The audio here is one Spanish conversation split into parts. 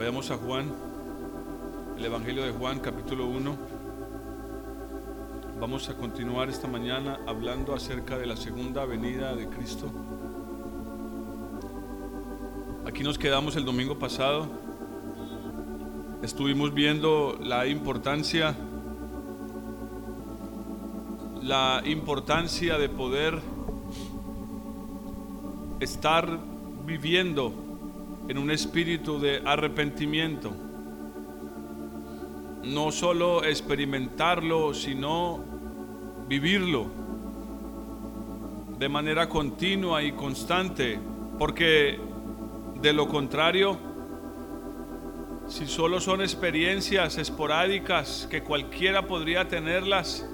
Vayamos a Juan, el Evangelio de Juan, capítulo 1. Vamos a continuar esta mañana hablando acerca de la segunda venida de Cristo. Aquí nos quedamos el domingo pasado. Estuvimos viendo la importancia la importancia de poder estar viviendo en un espíritu de arrepentimiento. No solo experimentarlo, sino vivirlo de manera continua y constante, porque de lo contrario, si solo son experiencias esporádicas que cualquiera podría tenerlas,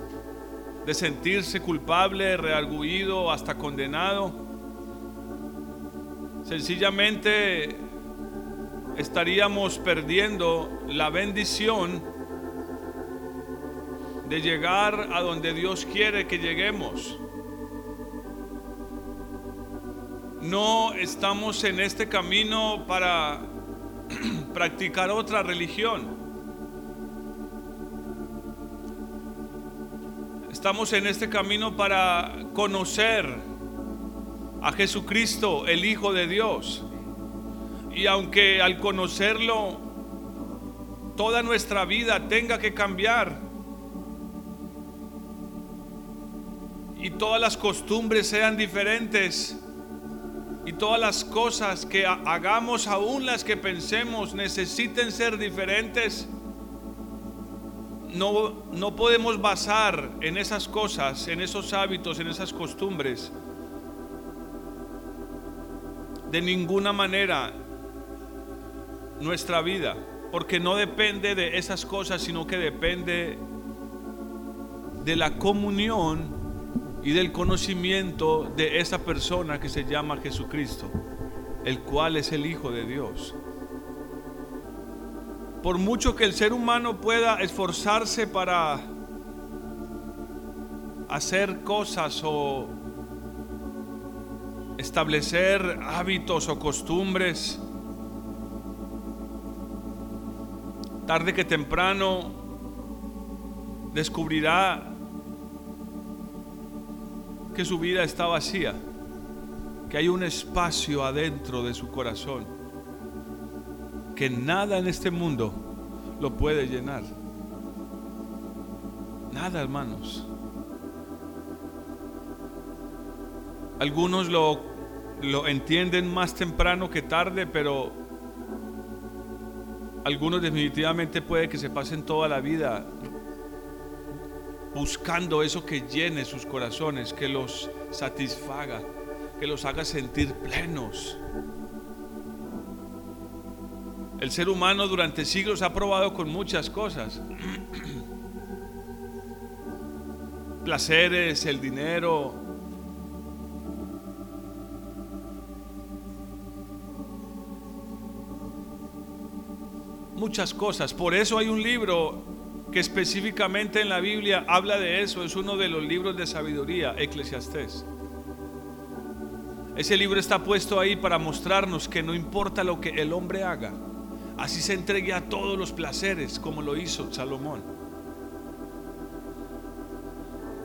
de sentirse culpable, reargüido, hasta condenado, sencillamente estaríamos perdiendo la bendición de llegar a donde Dios quiere que lleguemos. No estamos en este camino para practicar otra religión. Estamos en este camino para conocer a Jesucristo, el Hijo de Dios. Y aunque al conocerlo toda nuestra vida tenga que cambiar y todas las costumbres sean diferentes y todas las cosas que hagamos, aún las que pensemos, necesiten ser diferentes, no, no podemos basar en esas cosas, en esos hábitos, en esas costumbres, de ninguna manera nuestra vida, porque no depende de esas cosas, sino que depende de la comunión y del conocimiento de esa persona que se llama Jesucristo, el cual es el Hijo de Dios. Por mucho que el ser humano pueda esforzarse para hacer cosas o establecer hábitos o costumbres, tarde que temprano descubrirá que su vida está vacía, que hay un espacio adentro de su corazón, que nada en este mundo lo puede llenar. Nada, hermanos. Algunos lo, lo entienden más temprano que tarde, pero algunos definitivamente puede que se pasen toda la vida buscando eso que llene sus corazones, que los satisfaga, que los haga sentir plenos. El ser humano durante siglos ha probado con muchas cosas. Placeres, el dinero, muchas cosas. Por eso hay un libro que específicamente en la Biblia habla de eso. Es uno de los libros de sabiduría, Eclesiastés. Ese libro está puesto ahí para mostrarnos que no importa lo que el hombre haga, así se entregue a todos los placeres como lo hizo Salomón.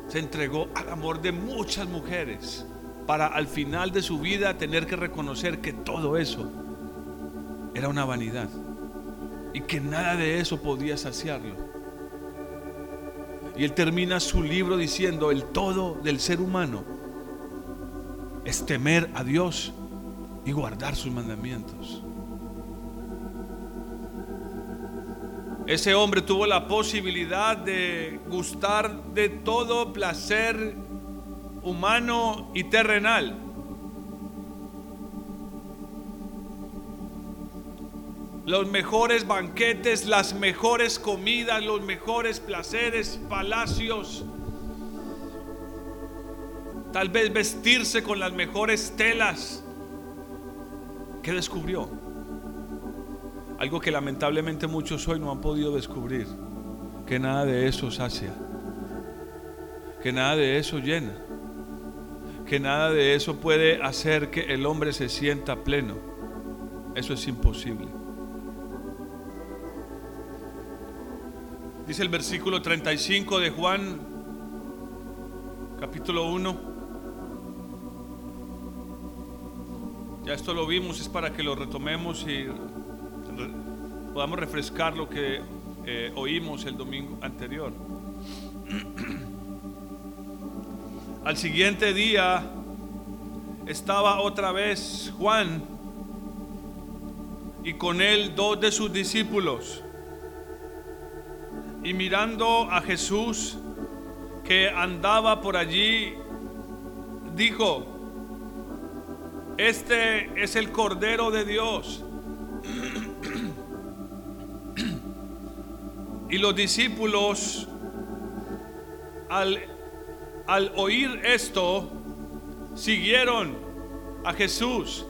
Se entregó al amor de muchas mujeres para al final de su vida tener que reconocer que todo eso era una vanidad y que nada de eso podía saciarlo. Y él termina su libro diciendo, el todo del ser humano es temer a Dios y guardar sus mandamientos. Ese hombre tuvo la posibilidad de gustar de todo placer humano y terrenal. Los mejores banquetes, las mejores comidas, los mejores placeres, palacios. Tal vez vestirse con las mejores telas. ¿Qué descubrió? Algo que lamentablemente muchos hoy no han podido descubrir. Que nada de eso sacia. Que nada de eso llena. Que nada de eso puede hacer que el hombre se sienta pleno. Eso es imposible. Dice el versículo 35 de Juan, capítulo 1. Ya esto lo vimos, es para que lo retomemos y podamos refrescar lo que eh, oímos el domingo anterior. Al siguiente día estaba otra vez Juan y con él dos de sus discípulos. Y mirando a Jesús que andaba por allí, dijo, este es el Cordero de Dios. y los discípulos, al, al oír esto, siguieron a Jesús.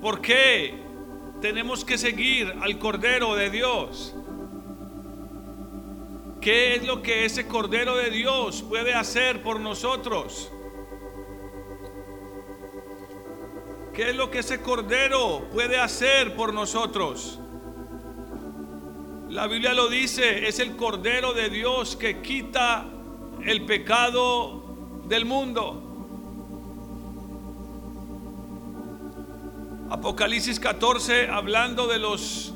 ¿Por qué tenemos que seguir al Cordero de Dios? ¿Qué es lo que ese Cordero de Dios puede hacer por nosotros? ¿Qué es lo que ese Cordero puede hacer por nosotros? La Biblia lo dice, es el Cordero de Dios que quita el pecado del mundo. Apocalipsis 14, hablando de los,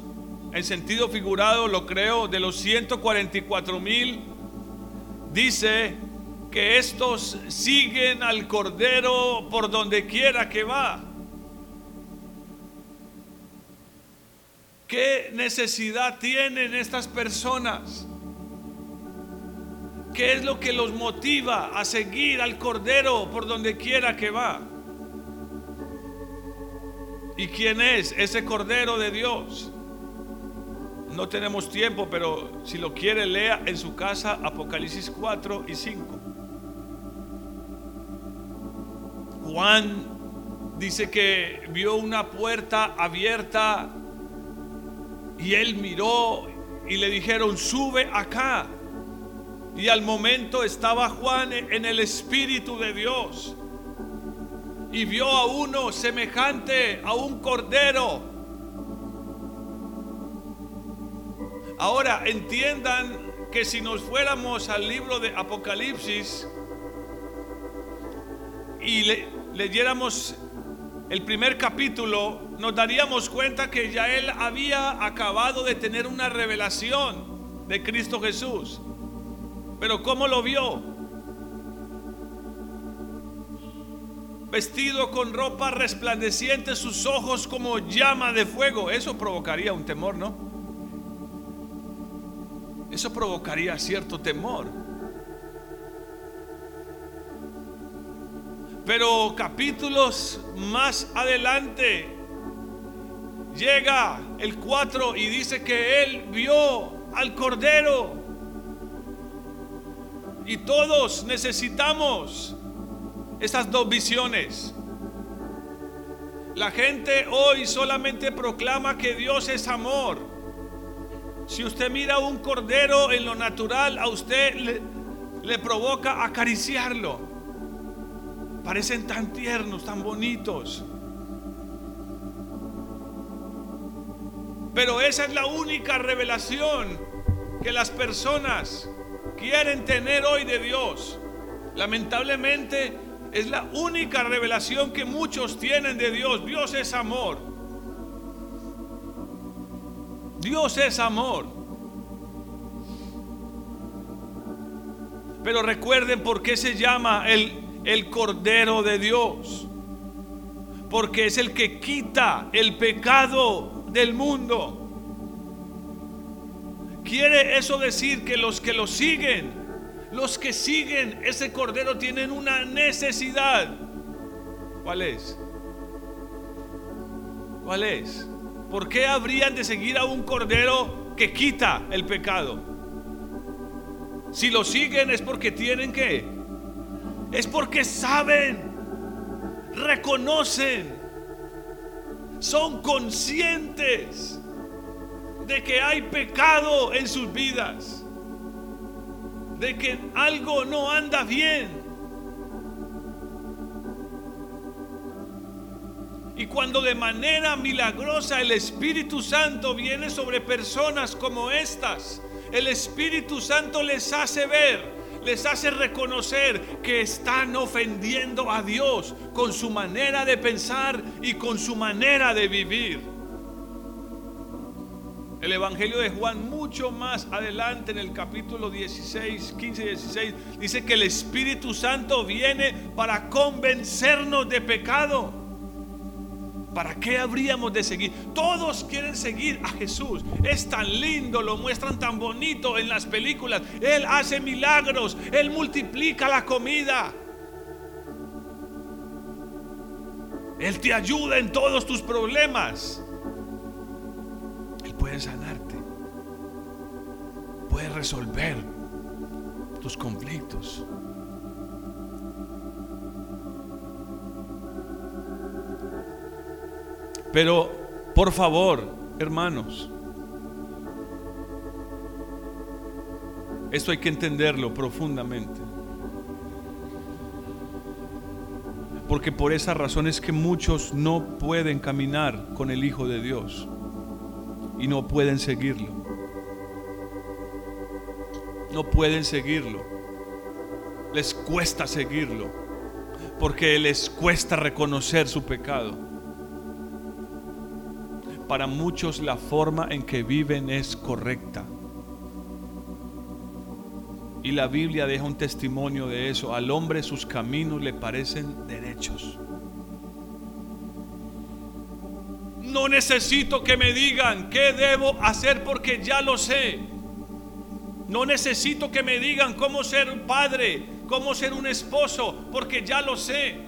en sentido figurado, lo creo, de los 144 mil, dice que estos siguen al Cordero por donde quiera que va. ¿Qué necesidad tienen estas personas? ¿Qué es lo que los motiva a seguir al Cordero por donde quiera que va? ¿Y quién es ese Cordero de Dios? No tenemos tiempo, pero si lo quiere, lea en su casa Apocalipsis 4 y 5. Juan dice que vio una puerta abierta y él miró y le dijeron, sube acá. Y al momento estaba Juan en el Espíritu de Dios y vio a uno semejante a un cordero. Ahora entiendan que si nos fuéramos al libro de Apocalipsis y le, leyéramos el primer capítulo, nos daríamos cuenta que ya él había acabado de tener una revelación de Cristo Jesús. Pero ¿cómo lo vio? Vestido con ropa resplandeciente, sus ojos como llama de fuego. Eso provocaría un temor, ¿no? Eso provocaría cierto temor. Pero capítulos más adelante llega el 4 y dice que él vio al Cordero. Y todos necesitamos estas dos visiones. La gente hoy solamente proclama que Dios es amor. Si usted mira un cordero en lo natural, a usted le, le provoca acariciarlo. Parecen tan tiernos, tan bonitos. Pero esa es la única revelación que las personas quieren tener hoy de Dios. Lamentablemente es la única revelación que muchos tienen de Dios. Dios es amor. Dios es amor. Pero recuerden por qué se llama el, el Cordero de Dios. Porque es el que quita el pecado del mundo. Quiere eso decir que los que lo siguen los que siguen ese cordero tienen una necesidad. ¿Cuál es? ¿Cuál es? ¿Por qué habrían de seguir a un cordero que quita el pecado? Si lo siguen es porque tienen que. Es porque saben, reconocen, son conscientes de que hay pecado en sus vidas de que algo no anda bien. Y cuando de manera milagrosa el Espíritu Santo viene sobre personas como estas, el Espíritu Santo les hace ver, les hace reconocer que están ofendiendo a Dios con su manera de pensar y con su manera de vivir. El Evangelio de Juan, mucho más adelante en el capítulo 16, 15 y 16, dice que el Espíritu Santo viene para convencernos de pecado. ¿Para qué habríamos de seguir? Todos quieren seguir a Jesús. Es tan lindo, lo muestran tan bonito en las películas. Él hace milagros, Él multiplica la comida. Él te ayuda en todos tus problemas puede sanarte, puede resolver tus conflictos. Pero, por favor, hermanos, esto hay que entenderlo profundamente. Porque por esa razón es que muchos no pueden caminar con el Hijo de Dios y no pueden seguirlo. No pueden seguirlo. Les cuesta seguirlo porque les cuesta reconocer su pecado. Para muchos la forma en que viven es correcta. Y la Biblia deja un testimonio de eso. Al hombre sus caminos le parecen derechos. No necesito que me digan qué debo hacer porque ya lo sé. No necesito que me digan cómo ser un padre, cómo ser un esposo, porque ya lo sé.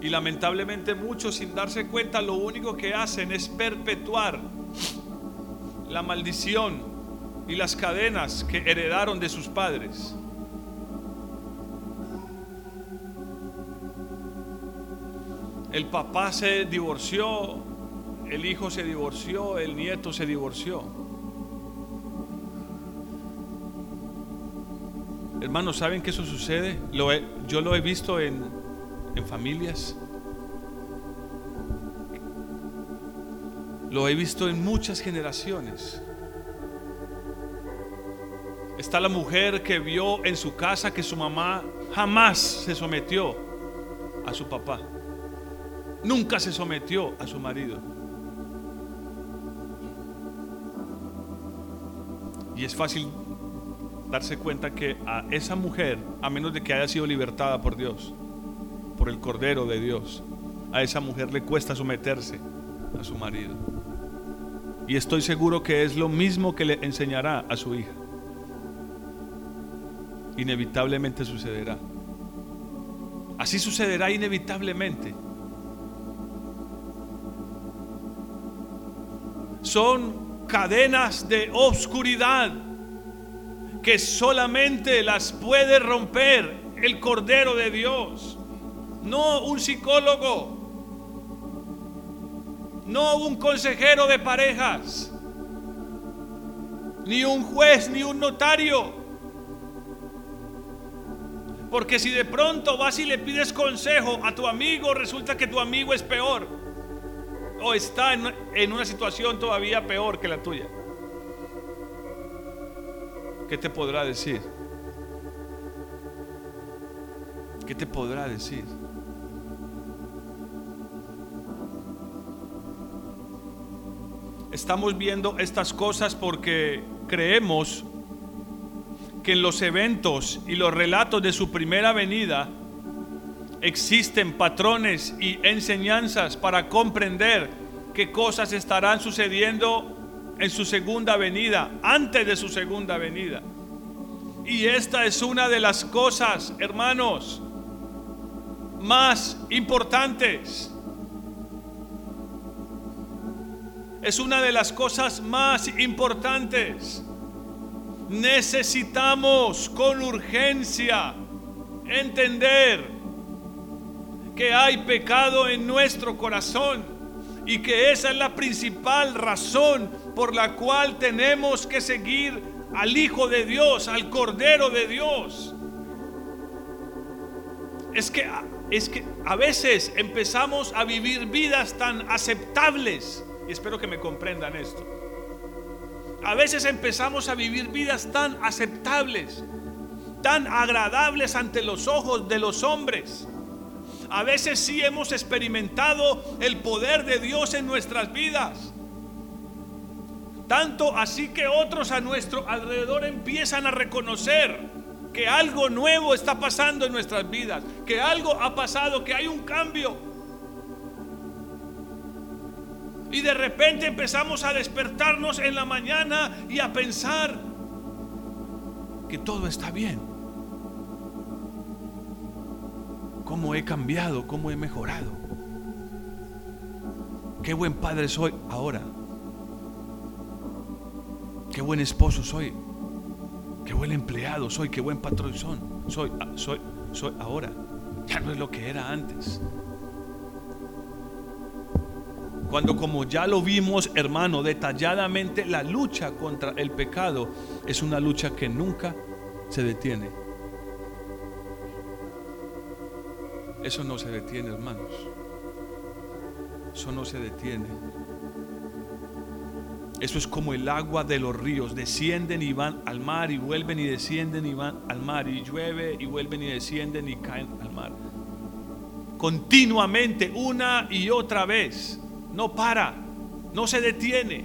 Y lamentablemente muchos sin darse cuenta lo único que hacen es perpetuar la maldición y las cadenas que heredaron de sus padres. El papá se divorció, el hijo se divorció, el nieto se divorció. Hermanos, ¿saben que eso sucede? yo lo he visto en, en familias. Lo he visto en muchas generaciones. Está la mujer que vio en su casa que su mamá jamás se sometió a su papá. Nunca se sometió a su marido. Y es fácil darse cuenta que a esa mujer, a menos de que haya sido libertada por Dios, por el Cordero de Dios, a esa mujer le cuesta someterse a su marido. Y estoy seguro que es lo mismo que le enseñará a su hija. Inevitablemente sucederá. Así sucederá inevitablemente. Son cadenas de obscuridad que solamente las puede romper el Cordero de Dios, no un psicólogo, no un consejero de parejas, ni un juez, ni un notario. Porque si de pronto vas y le pides consejo a tu amigo, resulta que tu amigo es peor o está en, una situación todavía peor que la tuya. ¿Qué te podrá decir? ¿Qué te podrá decir? Estamos viendo estas cosas porque creemos que en los eventos y los relatos de su primera venida existen patrones y enseñanzas para comprender qué cosas estarán sucediendo en su segunda venida, antes de su segunda venida. Y esta es una de las cosas, hermanos, más importantes. Es una de las cosas más importantes. Necesitamos con urgencia entender que hay pecado en nuestro corazón y que esa es la principal razón por la cual tenemos que seguir al Hijo de Dios, al Cordero de Dios. es que, es que a veces empezamos a vivir vidas tan aceptables. Y espero que me comprendan esto. A veces empezamos a vivir vidas tan aceptables, tan agradables ante los ojos de los hombres. A veces sí hemos experimentado el poder de Dios en nuestras vidas. Tanto así que otros a nuestro alrededor empiezan a reconocer que algo nuevo está pasando en nuestras vidas, que algo ha pasado, que hay un cambio. Y de repente empezamos a despertarnos en la mañana y a pensar que todo está bien. ¿Cómo he cambiado? ¿Cómo he mejorado? Qué buen padre soy ahora. Qué buen esposo soy. Qué buen empleado soy. Qué buen patrón soy. Soy, soy ahora. Ya no es lo que era antes. Cuando como ya lo vimos, hermano, detalladamente, la lucha contra el pecado es una lucha que nunca se detiene. Eso no se detiene, hermanos. Eso no se detiene. Eso es como el agua de los ríos. Descienden y van al mar y vuelven y descienden y van al mar. Y llueve y vuelven y descienden y caen al mar. Continuamente, una y otra vez. No para, no se detiene.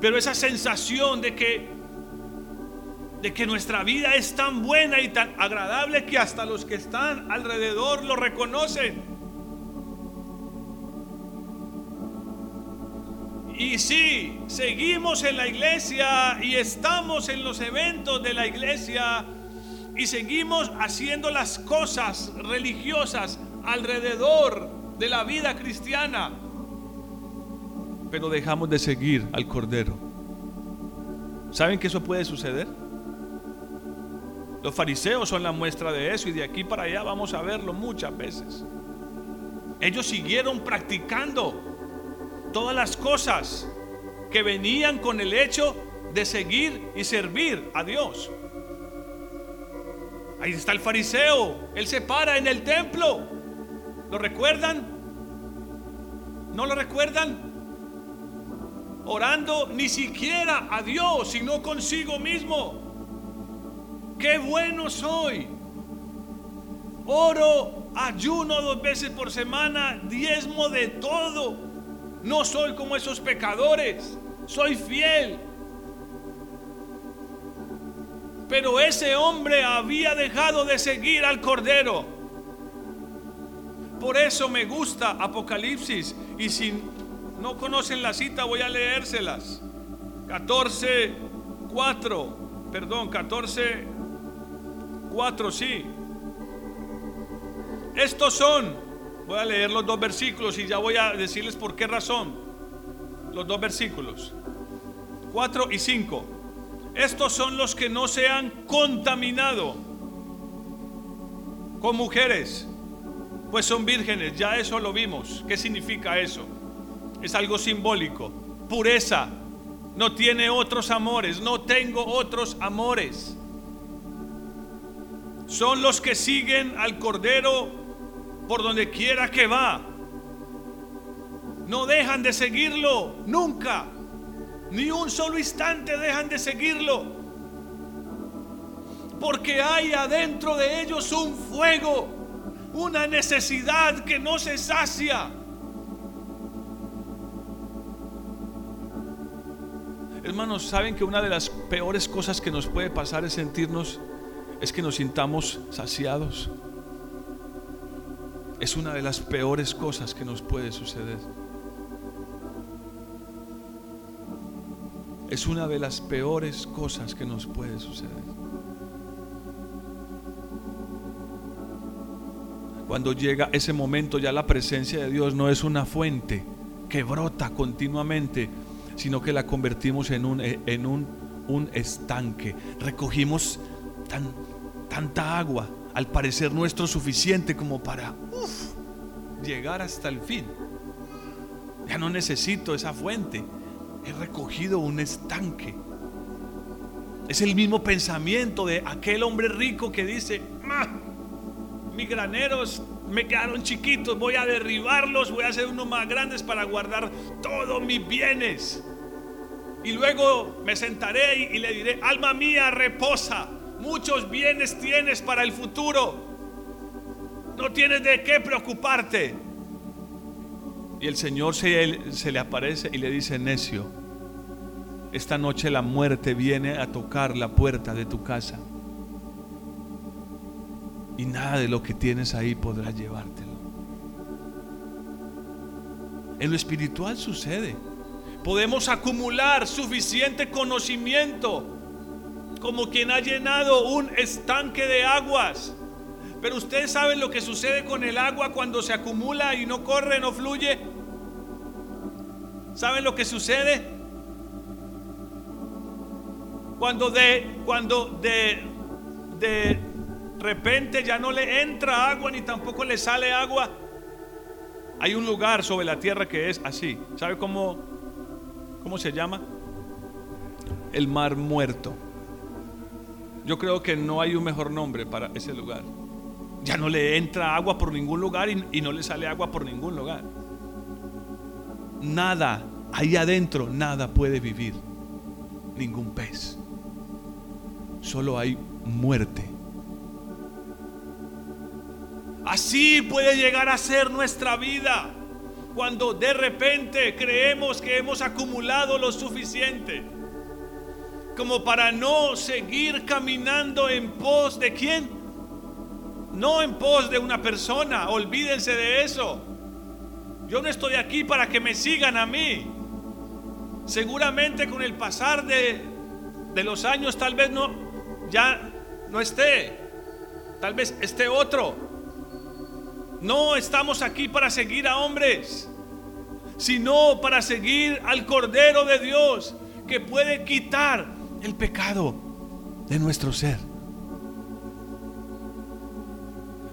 Pero esa sensación de que de que nuestra vida es tan buena y tan agradable que hasta los que están alrededor lo reconocen. Y si seguimos en la iglesia y estamos en los eventos de la iglesia y seguimos haciendo las cosas religiosas alrededor de la vida cristiana, pero dejamos de seguir al Cordero. ¿Saben que eso puede suceder? Los fariseos son la muestra de eso y de aquí para allá vamos a verlo muchas veces. Ellos siguieron practicando todas las cosas que venían con el hecho de seguir y servir a Dios. Ahí está el fariseo, él se para en el templo. ¿Lo recuerdan? ¿No lo recuerdan? Orando ni siquiera a Dios, sino consigo mismo. Qué bueno soy. Oro, ayuno dos veces por semana, diezmo de todo. No soy como esos pecadores, soy fiel. Pero ese hombre había dejado de seguir al Cordero. Por eso me gusta Apocalipsis. Y si no conocen la cita, voy a leérselas. 14, 4. Perdón, 14, 4, sí. Estos son Voy a leer los dos versículos y ya voy a decirles por qué razón. Los dos versículos. 4 y 5. Estos son los que no se han contaminado con mujeres, pues son vírgenes. Ya eso lo vimos. ¿Qué significa eso? Es algo simbólico. Pureza. No tiene otros amores. No tengo otros amores. Son los que siguen al Cordero por donde quiera que va. No dejan de seguirlo, nunca. Ni un solo instante dejan de seguirlo. Porque hay adentro de ellos un fuego, una necesidad que no se sacia. Hermanos, ¿saben que una de las peores cosas que nos puede pasar es sentirnos, es que nos sintamos saciados? es una de las peores cosas que nos puede suceder. Es una de las peores cosas que nos puede suceder. Cuando llega ese momento ya la presencia de Dios no es una fuente que brota continuamente, sino que la convertimos en un, en un, un estanque. Recogimos tan, tanta agua al parecer nuestro suficiente como para llegar hasta el fin. Ya no necesito esa fuente. He recogido un estanque. Es el mismo pensamiento de aquel hombre rico que dice, mis graneros me quedaron chiquitos, voy a derribarlos, voy a hacer unos más grandes para guardar todos mis bienes. Y luego me sentaré y, le diré, alma mía, reposa, muchos bienes tienes para el futuro, no tienes de qué preocuparte. Y el Señor se, se le aparece y le dice, necio, esta noche la muerte viene a tocar la puerta de tu casa y nada de lo que tienes ahí podrá llevártelo. En lo espiritual sucede. Podemos acumular suficiente conocimiento como quien ha llenado un estanque de aguas. Pero ustedes saben lo que sucede con el agua cuando se acumula y no corre, no fluye. ¿Saben lo que sucede? Cuando de cuando de de repente ya no le entra agua ni tampoco le sale agua. Hay un lugar sobre la tierra que es así. ¿Sabe cómo, cómo se llama? El mar muerto. Yo creo que no hay un mejor nombre para ese lugar. Ya no le entra agua por ningún lugar y, no le sale agua por ningún lugar. Nada, ahí adentro, nada puede vivir. Ningún pez. Solo hay muerte. Así puede llegar a ser nuestra vida cuando de repente creemos que hemos acumulado lo suficiente como para no seguir caminando en pos de quién? No en pos de una persona, olvídense de eso. Yo no estoy aquí para que me sigan a mí. Seguramente con el pasar de, de los años tal vez no, ya no esté. Tal vez esté otro. No estamos aquí para seguir a hombres, sino para seguir al Cordero de Dios que puede quitar el pecado de nuestro ser.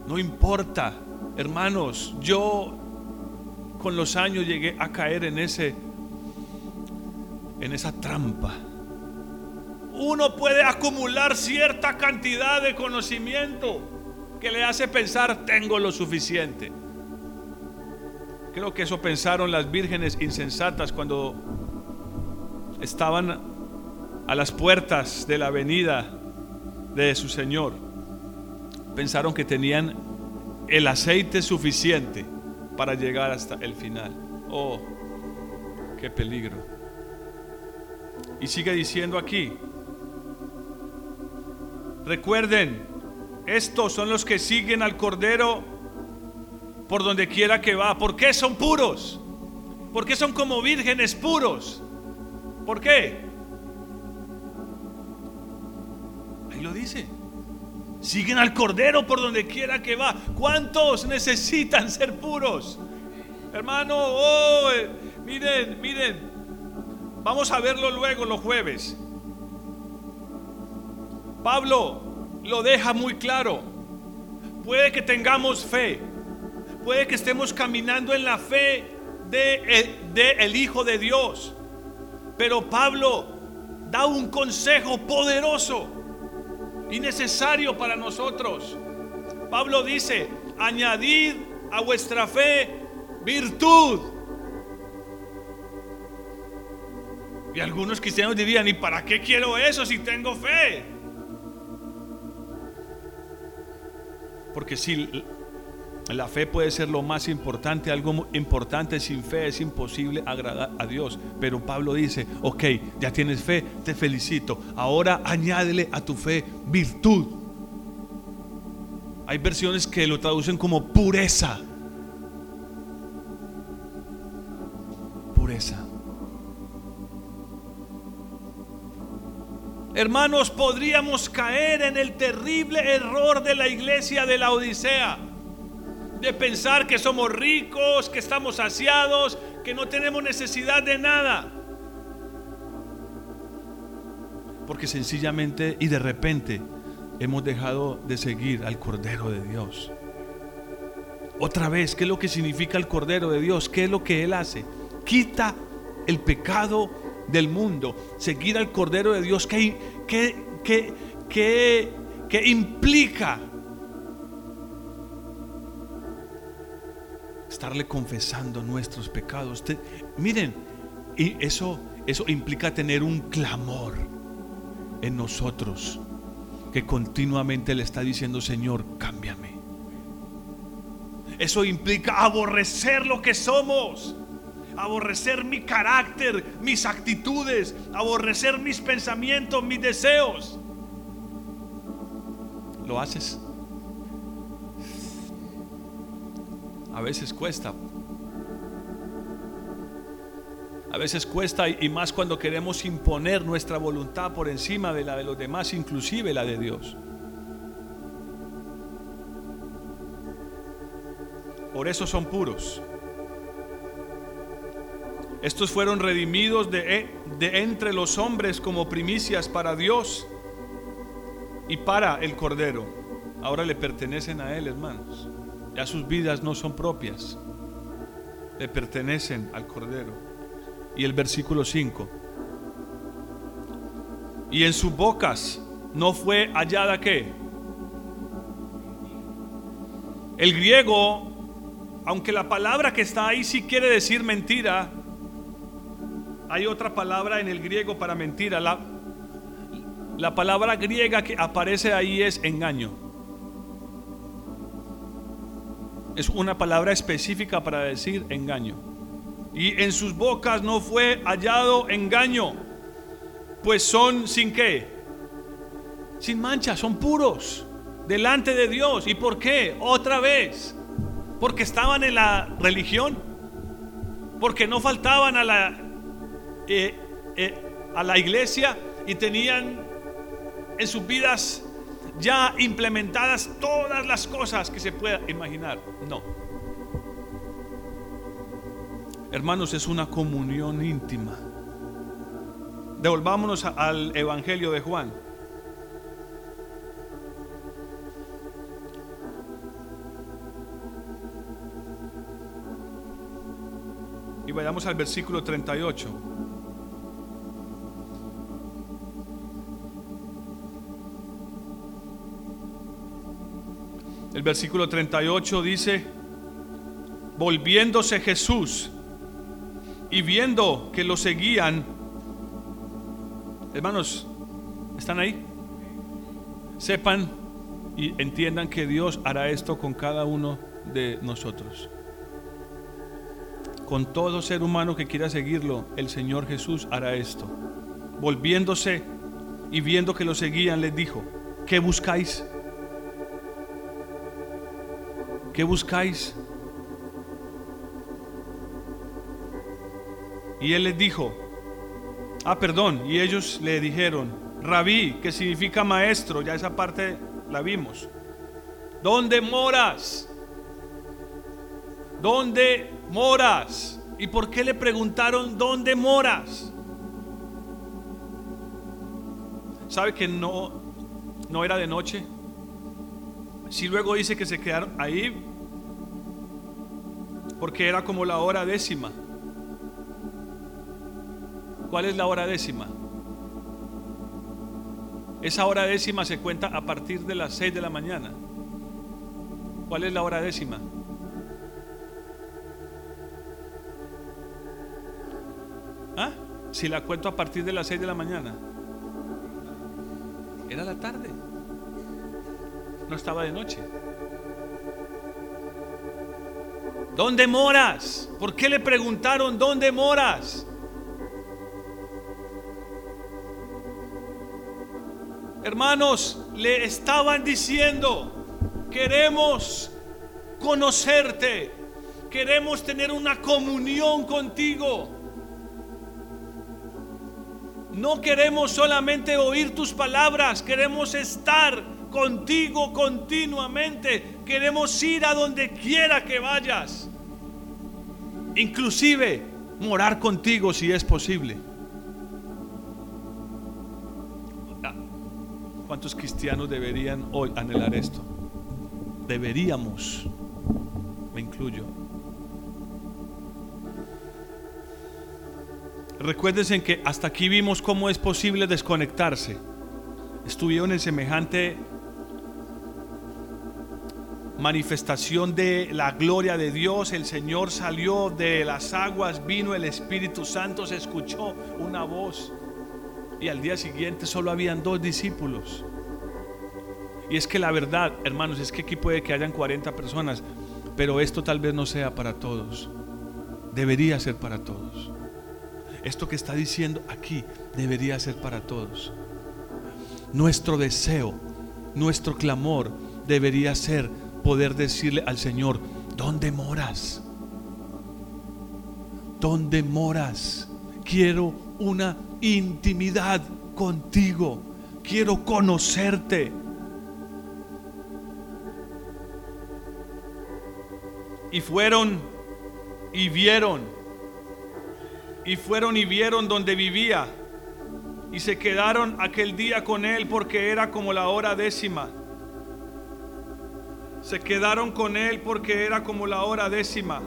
No importa, hermanos, yo con los años llegué a caer en ese en esa trampa. Uno puede acumular cierta cantidad de conocimiento que le hace pensar tengo lo suficiente. Creo que eso pensaron las vírgenes insensatas cuando estaban a las puertas de la venida de su Señor. Pensaron que tenían el aceite suficiente para llegar hasta el final. Oh, qué peligro. Y sigue diciendo aquí, recuerden, estos son los que siguen al Cordero por donde quiera que va. ¿Por qué son puros? ¿Por qué son como vírgenes puros? ¿Por qué? Lo dice. Siguen al Cordero por donde quiera que va. ¿Cuántos necesitan ser puros? Hermano, oh, eh, miren, miren. Vamos a verlo luego los jueves. Pablo lo deja muy claro. Puede que tengamos fe, puede que estemos caminando en la fe de el, Hijo de Dios, pero Pablo da un consejo poderoso y necesario para nosotros. Pablo dice, añadid a vuestra fe virtud. Y algunos cristianos dirían, ¿y para qué quiero eso si tengo fe? Porque si la fe puede ser lo más importante, algo importante, sin fe es imposible agradar a Dios. Pero Pablo dice, ok, ya tienes fe, te felicito. Ahora añádele a tu fe virtud. Hay versiones que lo traducen como pureza. Pureza. Hermanos, podríamos caer en el terrible error de la iglesia de la Odisea, de pensar que somos ricos, que estamos saciados, que no tenemos necesidad de nada. Porque sencillamente y de repente hemos dejado de seguir al Cordero de Dios. Otra vez, ¿qué es lo que significa el Cordero de Dios? ¿Qué es lo que Él hace? Quita el pecado del mundo, seguir al Cordero de Dios, ¿qué, qué, qué, qué, implica? Estarle confesando nuestros pecados. miren, y eso, eso implica tener un clamor en nosotros que continuamente le está diciendo, Señor, cámbiame. Eso implica aborrecer lo que somos, aborrecer mi carácter, mis actitudes, aborrecer mis pensamientos, mis deseos. ¿Lo haces? A veces cuesta. A veces cuesta y más cuando queremos imponer nuestra voluntad por encima de la de los demás, inclusive la de Dios. Por eso son puros. Estos fueron redimidos de, de, entre los hombres como primicias para Dios y para el Cordero. Ahora le pertenecen a Él, hermanos. Ya sus vidas no son propias, le pertenecen al Cordero. Y el versículo 5. Y en sus bocas no fue hallada qué. El griego, aunque la palabra que está ahí sí quiere decir mentira, hay otra palabra en el griego para mentira. La, la palabra griega que aparece ahí es engaño. Es una palabra específica para decir engaño. Y en sus bocas no fue hallado engaño, pues son sin qué? Sin mancha, son puros delante de Dios. ¿Y por qué? Otra vez. Porque estaban en la religión, porque no faltaban a la, eh, eh, a la iglesia y tenían en sus vidas ya implementadas todas las cosas que se pueda imaginar. No. Hermanos, es una comunión íntima. Devolvámonos al Evangelio de Juan. Y vayamos al versículo 38. El versículo 38 dice, volviéndose Jesús y viendo que lo seguían, hermanos, ¿están ahí? Sepan y entiendan que Dios hará esto con cada uno de nosotros. Con todo ser humano que quiera seguirlo, el Señor Jesús hará esto. Volviéndose y viendo que lo seguían, les dijo, ¿qué buscáis? ¿Qué buscáis? Y él les dijo, ah, perdón, y ellos le dijeron, rabí, que significa maestro, ya esa parte la vimos. ¿Dónde moras? ¿Dónde moras? ¿Y por qué le preguntaron dónde moras? ¿Sabe que no, no era de noche? Si luego dice que se quedaron ahí porque era como la hora décima. ¿Cuál es la hora décima? Esa hora décima se cuenta a partir de las 6 de la mañana. ¿Cuál es la hora décima? ¿Ah? Si la cuento a partir de las 6 de la mañana. Era la tarde no estaba de noche. ¿Dónde moras? ¿Por qué le preguntaron dónde moras? Hermanos, le estaban diciendo, queremos conocerte, queremos tener una comunión contigo. No queremos solamente oír tus palabras, queremos estar contigo continuamente. Queremos ir a donde quiera que vayas. Inclusive morar contigo si es posible. Ah, ¿Cuántos cristianos deberían hoy anhelar esto? Deberíamos, me incluyo. Recuérdense que hasta aquí vimos cómo es posible desconectarse. Estuvieron en semejante manifestación de la gloria de Dios, el Señor salió de las aguas, vino el Espíritu Santo, se escuchó una voz y al día siguiente solo habían dos discípulos. Y es que la verdad, hermanos, es que aquí puede que hayan 40 personas, pero esto tal vez no sea para todos. Debería ser para todos. Esto que está diciendo aquí debería ser para todos. Nuestro deseo, nuestro clamor debería ser poder decirle al Señor, ¿dónde moras? ¿Dónde moras? Quiero una intimidad contigo. Quiero conocerte. Y fueron y vieron. Y fueron y vieron donde vivía. Y se quedaron aquel día con él porque era como la hora décima. Se quedaron con él porque era como la hora décima.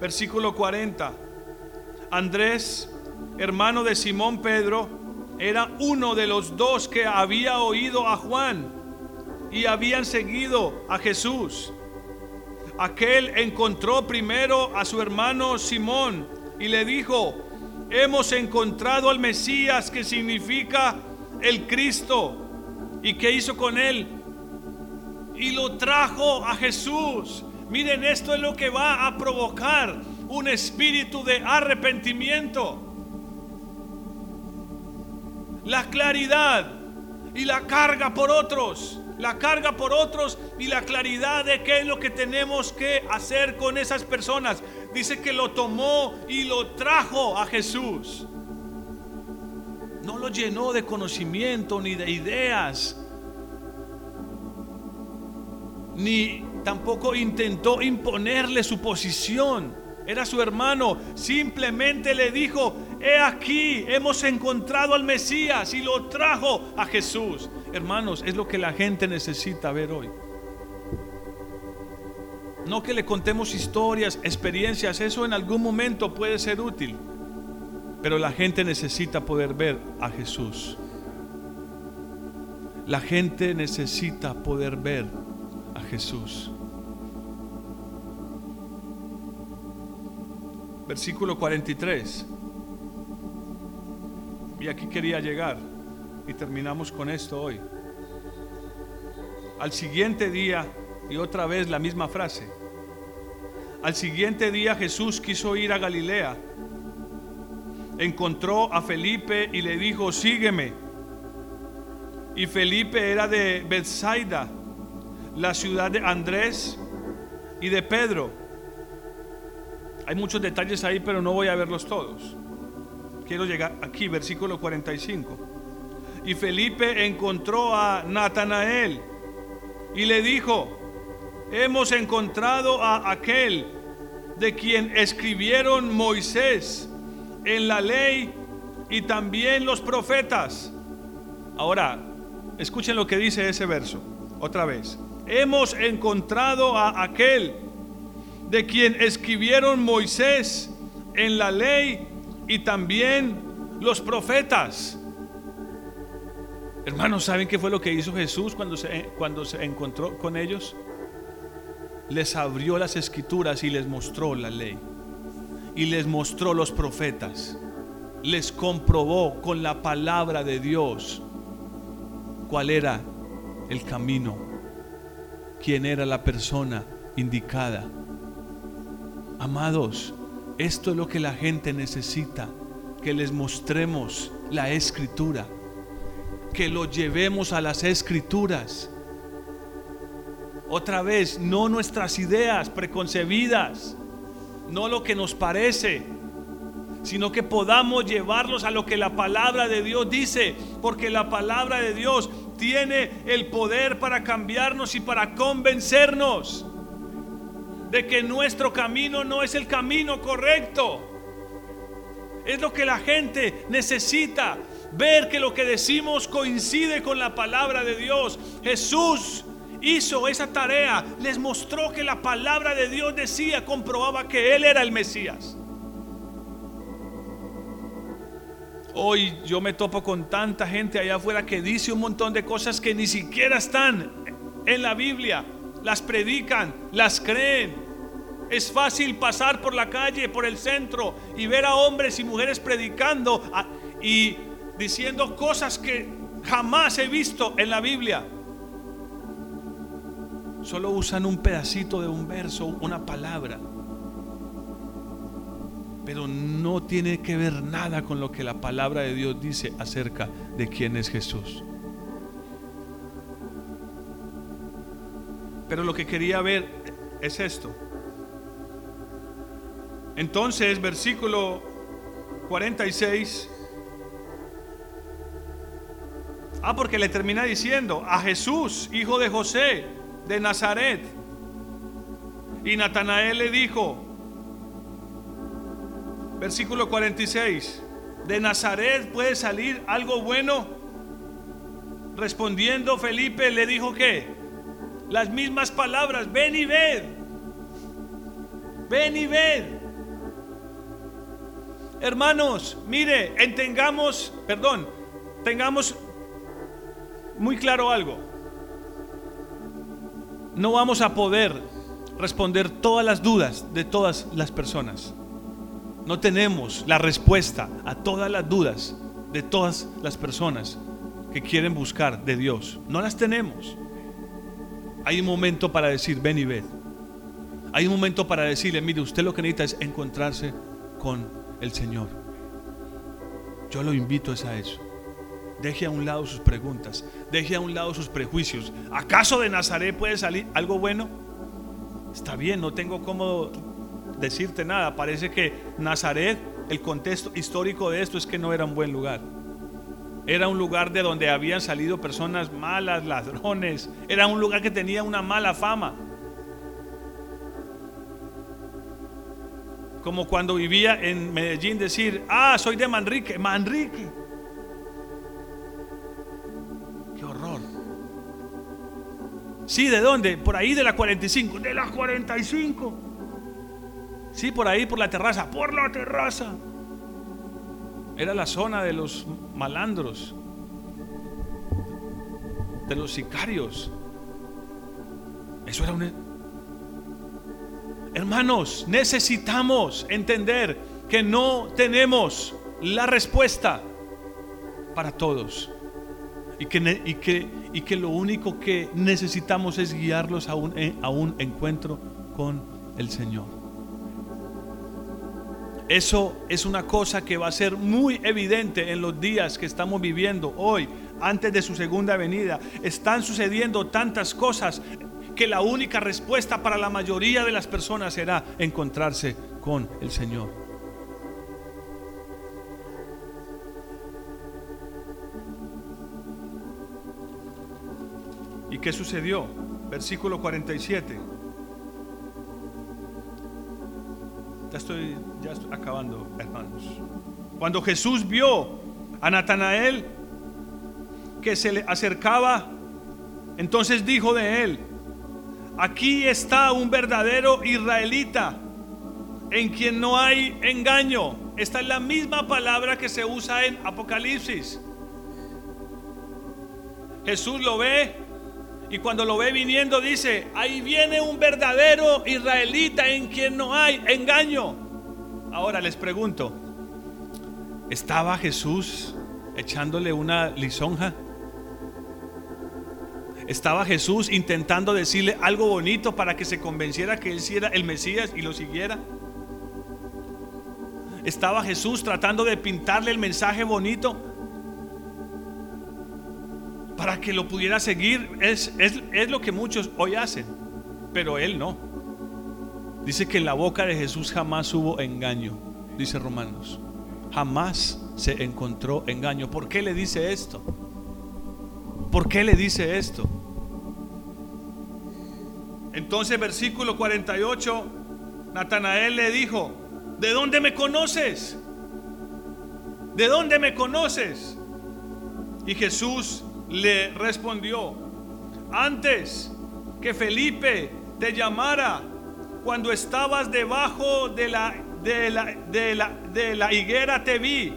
Versículo 40. Andrés, hermano de Simón Pedro, era uno de los dos que había oído a Juan y habían seguido a Jesús. Aquel encontró primero a su hermano Simón y le dijo, hemos encontrado al Mesías que significa el Cristo. ¿Y qué hizo con él? Y lo trajo a Jesús. Miren, esto es lo que va a provocar un espíritu de arrepentimiento. La claridad y la carga por otros la carga por otros y la claridad de qué es lo que tenemos que hacer con esas personas. Dice que lo tomó y lo trajo a Jesús. No lo llenó de conocimiento ni de ideas, ni tampoco intentó imponerle su posición. Era su hermano, simplemente le dijo, he aquí, hemos encontrado al Mesías y lo trajo a Jesús. Hermanos, es lo que la gente necesita ver hoy. No que le contemos historias, experiencias, eso en algún momento puede ser útil. Pero la gente necesita poder ver a Jesús. La gente necesita poder ver Jesús. Versículo 43. Y aquí quería llegar. Y terminamos con esto hoy. Al siguiente día, y otra vez la misma frase, al siguiente día Jesús quiso ir a Galilea. Encontró a Felipe y le dijo, sígueme. Y Felipe era de Bethsaida, la ciudad de Andrés y de Pedro. Hay muchos detalles ahí, pero no voy a verlos todos. Quiero llegar aquí, versículo 45. Y Felipe encontró a Natanael y le dijo, hemos encontrado a aquel de quien escribieron Moisés en la ley y también los profetas. Ahora, escuchen lo que dice ese verso, otra vez. Hemos encontrado a aquel de quien escribieron Moisés en la ley y también los profetas. Hermanos, ¿saben qué fue lo que hizo Jesús cuando se, cuando se encontró con ellos? Les abrió las escrituras y les mostró la ley. Y les mostró los profetas. Les comprobó con la palabra de Dios cuál era el camino, quién era la persona indicada. Amados, esto es lo que la gente necesita, que les mostremos la escritura que lo llevemos a las escrituras. Otra vez, no nuestras ideas preconcebidas, no lo que nos parece, sino que podamos llevarlos a lo que la palabra de Dios dice, porque la palabra de Dios tiene el poder para cambiarnos y para convencernos de que nuestro camino no es el camino correcto. Es lo que la gente necesita ver que lo que decimos coincide con la palabra de Dios. Jesús hizo esa tarea, les mostró que la palabra de Dios decía, comprobaba que Él era el Mesías. Hoy yo me topo con tanta gente allá afuera que dice un montón de cosas que ni siquiera están en la Biblia las predican, las creen. Es fácil pasar por la calle, por el centro y ver a hombres y mujeres predicando y diciendo cosas que jamás he visto en la Biblia. Solo usan un pedacito de un verso, una palabra. Pero no tiene que ver nada con lo que la palabra de Dios dice acerca de quién es Jesús. Pero lo que quería ver es esto. Entonces, versículo 46. Ah, porque le termina diciendo a Jesús, hijo de José, de Nazaret. Y Natanael le dijo, versículo 46, ¿de Nazaret puede salir algo bueno? Respondiendo Felipe le dijo que las mismas palabras, ven y ved, ven y ved. Hermanos, mire, entendamos, perdón, tengamos muy claro algo. No vamos a poder responder todas las dudas de todas las personas. No tenemos la respuesta a todas las dudas de todas las personas que quieren buscar de Dios. No las tenemos. Hay un momento para decir, ven y ved. Hay un momento para decirle, mire, usted lo que necesita es encontrarse con el Señor. Yo lo invito a eso. Deje a un lado sus preguntas, deje a un lado sus prejuicios. ¿Acaso de Nazaret puede salir algo bueno? Está bien, no tengo cómo decirte nada. Parece que Nazaret, el contexto histórico de esto es que no era un buen lugar. Era un lugar de donde habían salido personas malas, ladrones. Era un lugar que tenía una mala fama. Como cuando vivía en Medellín decir, ah, soy de Manrique. Manrique. Sí, ¿de dónde? Por ahí de la 45. De la 45. Sí, por ahí, por la terraza. Por la terraza. Era la zona de los malandros. De los sicarios. Eso era un... Hermanos, necesitamos entender que no tenemos la respuesta para todos. Y que, y que y que lo único que necesitamos es guiarlos a un, eh, a un encuentro con el Señor. Eso es una cosa que va a ser muy evidente en los días que estamos viviendo hoy, antes de su segunda venida. Están sucediendo tantas cosas que la única respuesta para la mayoría de las personas será encontrarse con el Señor. ¿Y qué sucedió? Versículo 47. Ya estoy, ya estoy acabando, hermanos. Cuando Jesús vio a Natanael que se le acercaba, entonces dijo de él, aquí está un verdadero israelita en quien no hay engaño. Esta es la misma palabra que se usa en Apocalipsis. Jesús lo ve y cuando lo ve viniendo dice, ahí viene un verdadero israelita en quien no hay engaño. Ahora les pregunto, ¿estaba Jesús echándole una lisonja? ¿Estaba Jesús intentando decirle algo bonito para que se convenciera que él sí era el Mesías y lo siguiera? ¿Estaba Jesús tratando de pintarle el mensaje bonito? Para que lo pudiera seguir. Es, es, lo que muchos hoy hacen, pero él no. Dice que en la boca de Jesús jamás hubo engaño, dice Romanos. Jamás se encontró engaño. ¿Por qué le dice esto? ¿Por qué le dice esto? Entonces versículo 48, Natanael le dijo, ¿de dónde me conoces? ¿De dónde me conoces? Y Jesús le respondió, antes que Felipe te llamara, cuando estabas debajo de la, de la, de la, de la higuera te vi.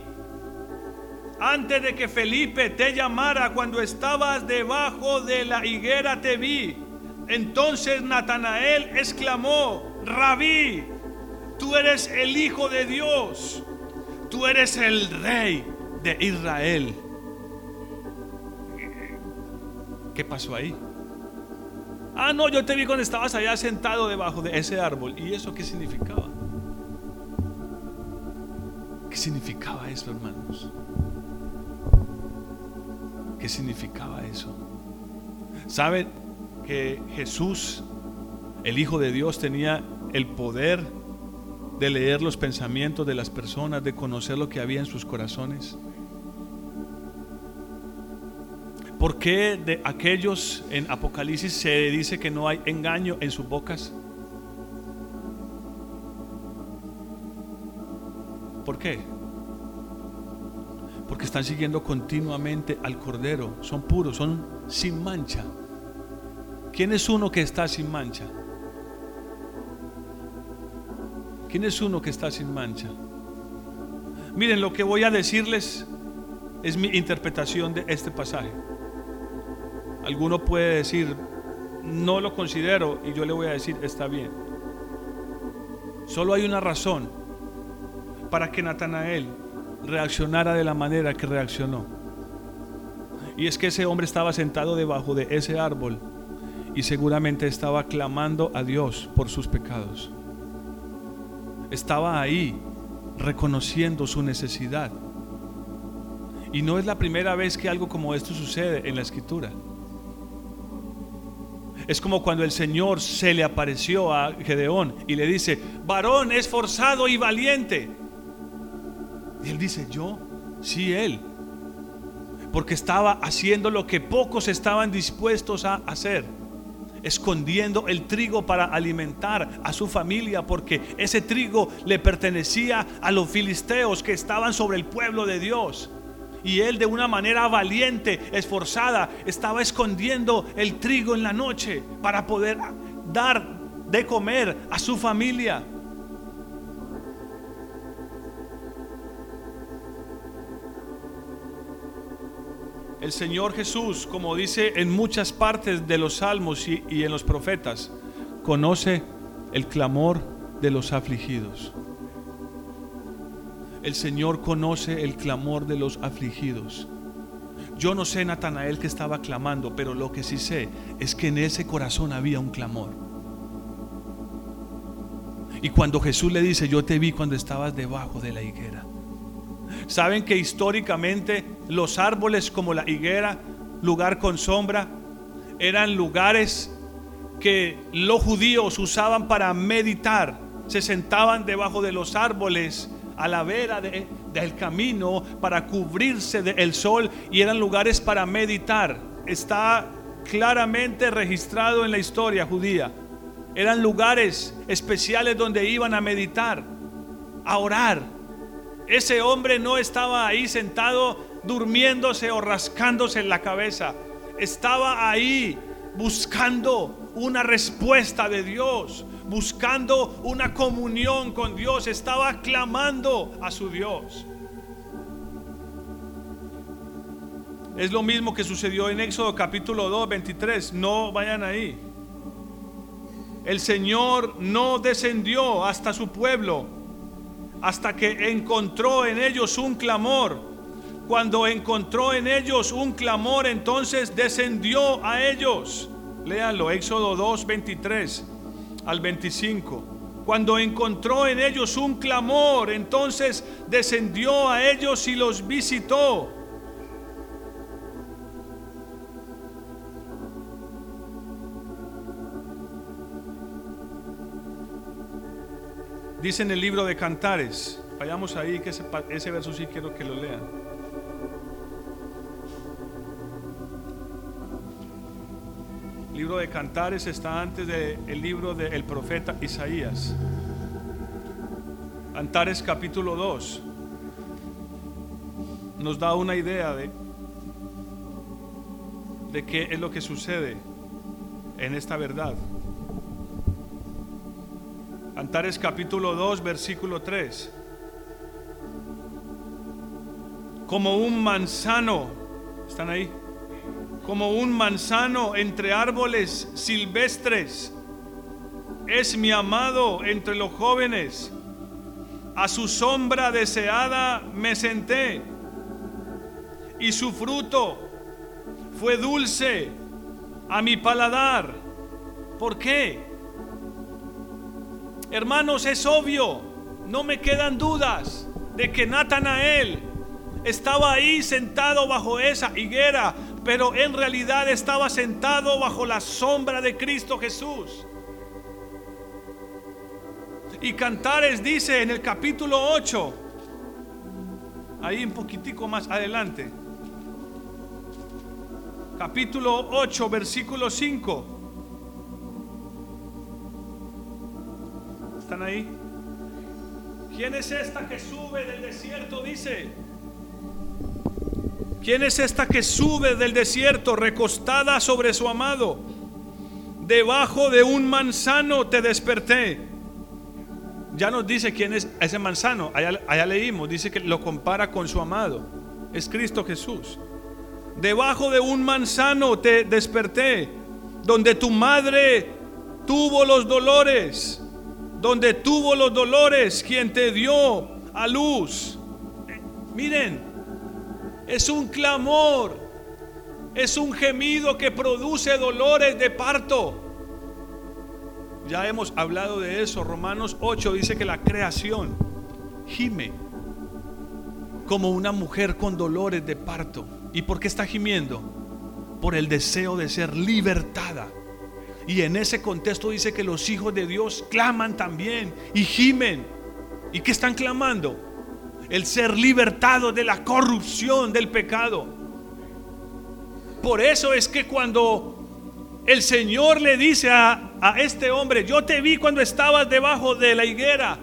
Antes de que Felipe te llamara, cuando estabas debajo de la higuera te vi. Entonces Natanael exclamó, Rabí, tú eres el Hijo de Dios, tú eres el Rey de Israel. ¿Qué pasó ahí? Ah, no, yo te vi cuando estabas allá sentado debajo de ese árbol. ¿Y eso qué significaba? ¿Qué significaba eso, hermanos? ¿Qué significaba eso? ¿Saben que Jesús, el Hijo de Dios, tenía el poder de leer los pensamientos de las personas, de conocer lo que había en sus corazones? ¿Por qué de aquellos en Apocalipsis se dice que no hay engaño en sus bocas? ¿Por qué? Porque están siguiendo continuamente al Cordero. Son puros, son sin mancha. ¿Quién es uno que está sin mancha? ¿Quién es uno que está sin mancha? Miren, lo que voy a decirles es mi interpretación de este pasaje. Alguno puede decir, no lo considero y yo le voy a decir, está bien. Solo hay una razón para que Natanael reaccionara de la manera que reaccionó. Y es que ese hombre estaba sentado debajo de ese árbol y seguramente estaba clamando a Dios por sus pecados. Estaba ahí reconociendo su necesidad. Y no es la primera vez que algo como esto sucede en la escritura. Es como cuando el Señor se le apareció a Gedeón y le dice, varón esforzado y valiente. Y él dice, yo, sí, él. Porque estaba haciendo lo que pocos estaban dispuestos a hacer. Escondiendo el trigo para alimentar a su familia, porque ese trigo le pertenecía a los filisteos que estaban sobre el pueblo de Dios. Y él de una manera valiente, esforzada, estaba escondiendo el trigo en la noche para poder dar de comer a su familia. El Señor Jesús, como dice en muchas partes de los salmos y, en los profetas, conoce el clamor de los afligidos. El Señor conoce el clamor de los afligidos. Yo no sé, Natanael, que estaba clamando, pero lo que sí sé es que en ese corazón había un clamor. Y cuando Jesús le dice, yo te vi cuando estabas debajo de la higuera. Saben que históricamente los árboles como la higuera, lugar con sombra, eran lugares que los judíos usaban para meditar. Se sentaban debajo de los árboles a la vera del camino para cubrirse del sol y eran lugares para meditar. Está claramente registrado en la historia judía. Eran lugares especiales donde iban a meditar, a orar. Ese hombre no estaba ahí sentado durmiéndose o rascándose en la cabeza. Estaba ahí buscando una respuesta de Dios, buscando una comunión con Dios, estaba clamando a su Dios. Es lo mismo que sucedió en Éxodo capítulo 2, 23. No vayan ahí. El Señor no descendió hasta su pueblo hasta que encontró en ellos un clamor. Cuando encontró en ellos un clamor, entonces descendió a ellos. Léanlo, Éxodo 2, 23 al 25. Cuando encontró en ellos un clamor, entonces descendió a ellos y los visitó. Dice en el libro de Cantares, vayamos ahí, que ese, ese verso sí quiero que lo lean. Libro de Cantares está antes del libro del profeta Isaías. Cantares capítulo 2 nos da una idea de, de qué es lo que sucede en esta verdad. Cantares capítulo 2, versículo 3. Como un manzano, ¿están ahí? Como un manzano entre árboles silvestres. Es mi amado entre los jóvenes. A su sombra deseada me senté. Y su fruto fue dulce a mi paladar. ¿Por qué? Hermanos, es obvio, no me quedan dudas de que Natanael estaba ahí sentado bajo esa higuera, pero en realidad estaba sentado bajo la sombra de Cristo Jesús. Y Cantares dice en el capítulo 8, ahí un poquitico más adelante, capítulo 8, versículo 5. ¿Están ahí? ¿Quién es esta que sube del desierto? Dice. ¿Quién es esta que sube del desierto recostada sobre su amado? Debajo de un manzano te desperté. Ya nos dice quién es ese manzano. Allá, leímos, dice que lo compara con su amado. Es Cristo Jesús. Debajo de un manzano te desperté, donde tu madre tuvo los dolores, donde tuvo los dolores quien te dio a luz. Miren, es un clamor, es un gemido que produce dolores de parto. Ya hemos hablado de eso. Romanos 8 dice que la creación gime como una mujer con dolores de parto. ¿Y por qué está gimiendo? Por el deseo de ser libertada. Y en ese contexto dice que los hijos de Dios claman también y gimen. ¿Y qué están clamando? El ser libertado de la corrupción del pecado. Por eso es que cuando el Señor le dice a, a este hombre, yo te vi cuando estabas debajo de la higuera,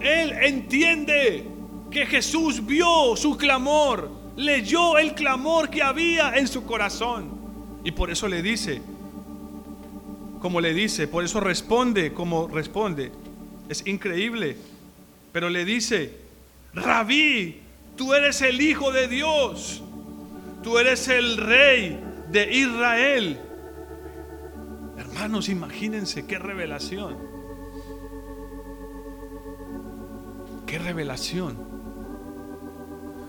él entiende que Jesús vio su clamor, leyó el clamor que había en su corazón. Y por eso le dice, como le dice, por eso responde como responde. Es increíble. Pero le dice, Rabí, tú eres el Hijo de Dios. Tú eres el Rey de Israel. Hermanos, imagínense qué revelación. Qué revelación.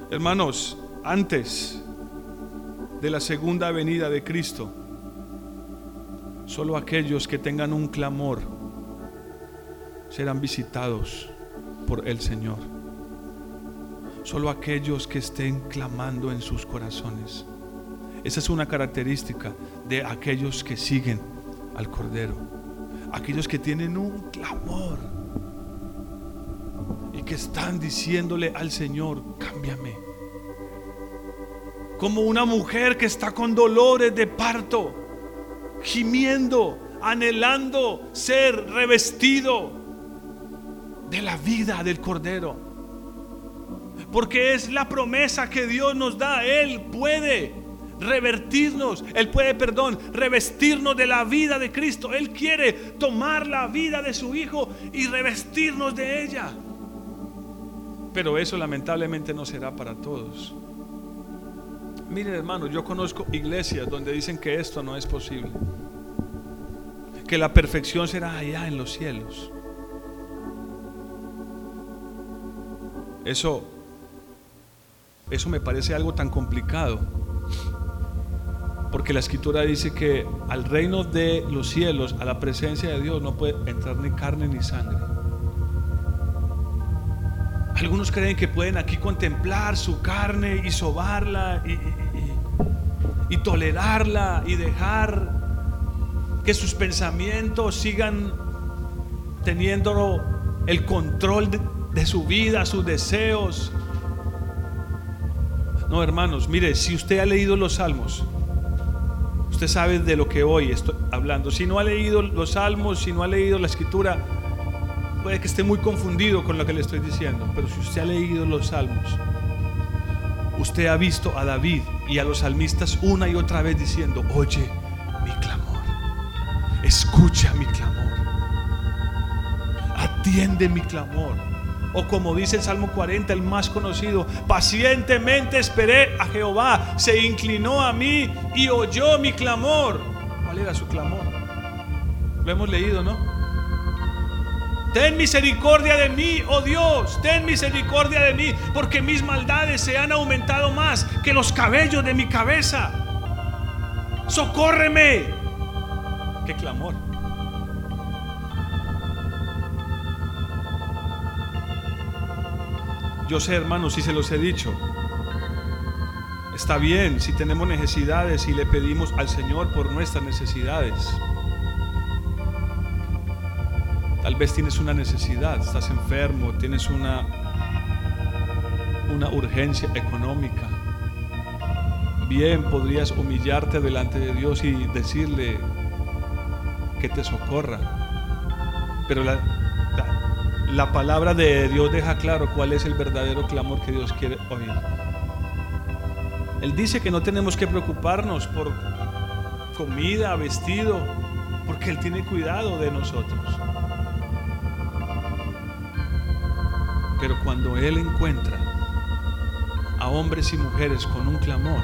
Hermanos, antes de la segunda venida de Cristo, solo aquellos que tengan un clamor serán visitados por el Señor. Solo aquellos que estén clamando en sus corazones. Esa es una característica de aquellos que siguen al Cordero. Aquellos que tienen un clamor y que están diciéndole al Señor, cámbiame. Como una mujer que está con dolores de parto, gimiendo, anhelando ser revestido de la vida del Cordero. Porque es la promesa que Dios nos da. Él puede revertirnos, Él puede, perdón, revestirnos de la vida de Cristo. Él quiere tomar la vida de su Hijo y revestirnos de ella. Pero eso lamentablemente no será para todos. Miren hermanos, yo conozco iglesias donde dicen que esto no es posible. Que la perfección será allá en los cielos. Eso, eso me parece algo tan complicado. Porque la escritura dice que al reino de los cielos, a la presencia de Dios, no puede entrar ni carne ni sangre. Algunos creen que pueden aquí contemplar su carne y sobarla y, tolerarla y dejar que sus pensamientos sigan teniendo el control de, de su vida, sus deseos. No, hermanos, mire, si usted ha leído los salmos, usted sabe de lo que hoy estoy hablando. Si no ha leído los salmos, si no ha leído la escritura, puede que esté muy confundido con lo que le estoy diciendo. Pero si usted ha leído los salmos, usted ha visto a David y a los salmistas una y otra vez diciendo, oye mi clamor, escucha mi clamor, atiende mi clamor. O como dice el Salmo 40, el más conocido, pacientemente esperé a Jehová, se inclinó a mí y oyó mi clamor. ¿Cuál era su clamor? Lo hemos leído, ¿no? Ten misericordia de mí, oh Dios, ten misericordia de mí, porque mis maldades se han aumentado más que los cabellos de mi cabeza. Socórreme. Qué clamor. Yo sé, hermanos, si se los he dicho. Está bien si tenemos necesidades y le pedimos al Señor por nuestras necesidades. Tal vez tienes una necesidad, estás enfermo, tienes una una urgencia económica. Bien podrías humillarte delante de Dios y decirle que te socorra. Pero la, la palabra de Dios deja claro cuál es el verdadero clamor que Dios quiere oír. Él dice que no tenemos que preocuparnos por comida, vestido, porque Él tiene cuidado de nosotros. Pero cuando Él encuentra a hombres y mujeres con un clamor,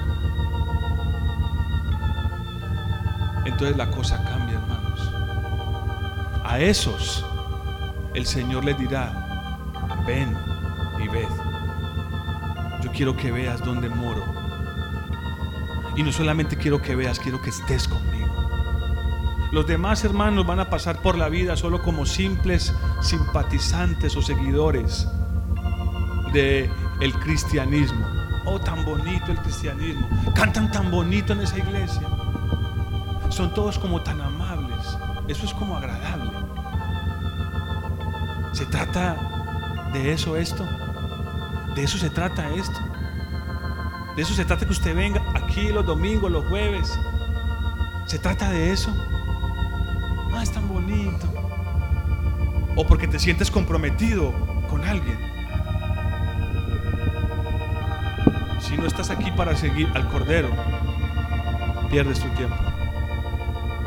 entonces la cosa cambia, hermanos. A esos el Señor les dirá, ven y ved. Yo quiero que veas dónde moro. Y no solamente quiero que veas, quiero que estés conmigo. Los demás hermanos van a pasar por la vida solo como simples simpatizantes o seguidores de cristianismo. Oh, tan bonito el cristianismo. Cantan tan bonito en esa iglesia. Son todos como tan amables. Eso es como agradable. ¿Se trata de eso esto? ¿De eso se trata esto? ¿De eso se trata que usted venga aquí los domingos, los jueves? ¿Se trata de eso? Ah, es tan bonito. O porque te sientes comprometido con alguien. Si no estás aquí para seguir al Cordero, pierdes tu tiempo.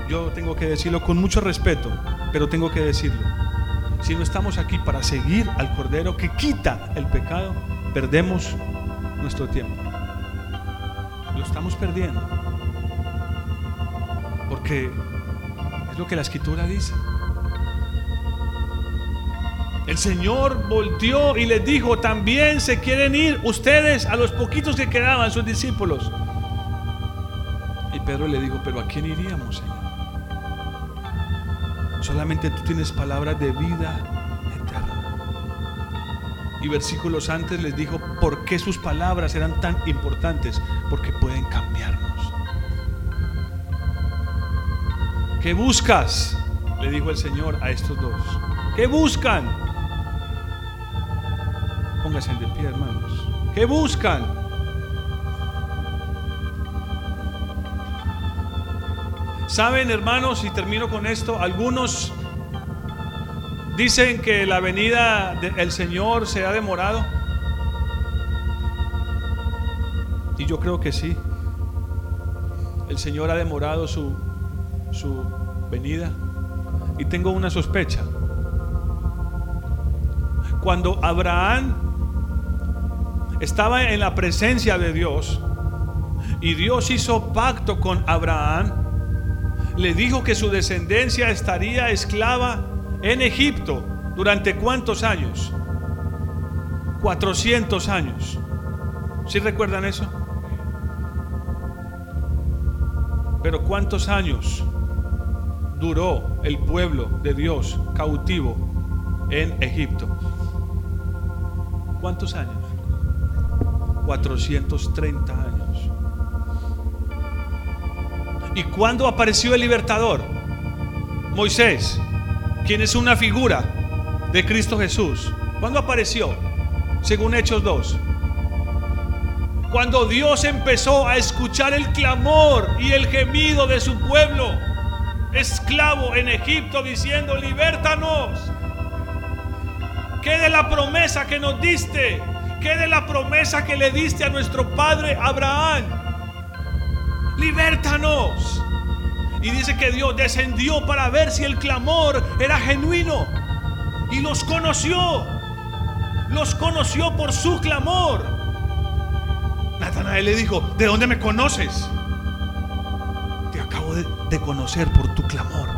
Yo tengo que decirlo con mucho respeto, pero tengo que decirlo si no estamos aquí para seguir al Cordero que quita el pecado, perdemos nuestro tiempo. Lo estamos perdiendo. Porque es lo que la escritura dice. El Señor volteó y les dijo, también se quieren ir ustedes a los poquitos que quedaban, sus discípulos. Y Pedro le dijo, pero ¿a quién iríamos, Señor? Solamente tú tienes palabras de vida eterna. Y versículos antes les dijo por qué sus palabras eran tan importantes, porque pueden cambiarnos. ¿Qué buscas? Le dijo el Señor a estos dos. ¿Qué buscan? Pónganse de pie, hermanos. ¿Qué buscan? Saben, hermanos, y termino con esto, algunos dicen que la venida del Señor se ha demorado. Y yo creo que sí. El Señor ha demorado su, su venida. Y tengo una sospecha. Cuando Abraham estaba en la presencia de Dios y Dios hizo pacto con Abraham, le dijo que su descendencia estaría esclava en Egipto durante cuántos años? 400 años. ¿Sí recuerdan eso? Pero ¿cuántos años duró el pueblo de Dios cautivo en Egipto? ¿Cuántos años? 430 años. ¿Y cuándo apareció el libertador? Moisés, quien es una figura de Cristo Jesús. ¿Cuándo apareció? Según Hechos 2. Cuando Dios empezó a escuchar el clamor y el gemido de su pueblo, esclavo en Egipto, diciendo, libértanos. ¿Qué de la promesa que nos diste? ¿Qué de la promesa que le diste a nuestro padre Abraham? Libértanos. Y dice que Dios descendió para ver si el clamor era genuino. Y los conoció. los conoció por su clamor. Natanael le dijo, ¿de dónde me conoces? Te acabo de, de conocer por tu clamor.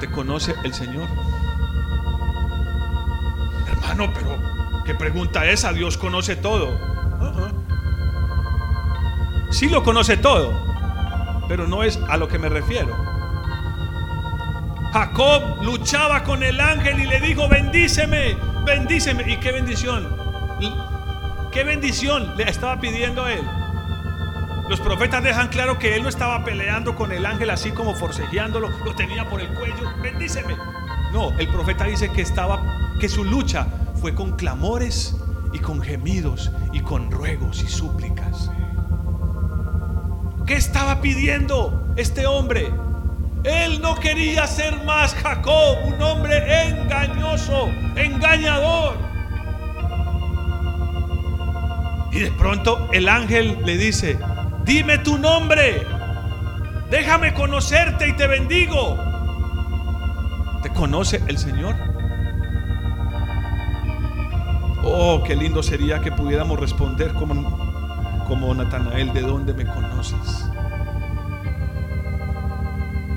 ¿Te conoce el Señor? Hermano, pero ¿qué pregunta esa? Dios conoce todo. Sí lo conoce todo, pero no es a lo que me refiero. Jacob luchaba con el ángel y le dijo, bendíceme, bendíceme. ¿Y qué bendición? ¿Qué bendición le estaba pidiendo él? Los profetas dejan claro que él no estaba peleando con el ángel así como forcejeándolo, lo tenía por el cuello, bendíceme. No, el profeta dice que estaba que su lucha fue con clamores y con gemidos y con ruegos y súplicas. ¿Qué estaba pidiendo este hombre? Él no quería ser más Jacob, un hombre engañoso, engañador. Y de pronto el ángel le dice, dime tu nombre, déjame conocerte y te bendigo. ¿Te conoce el Señor? Oh, qué lindo sería que pudiéramos responder como, como Natanael, ¿de dónde me conoces?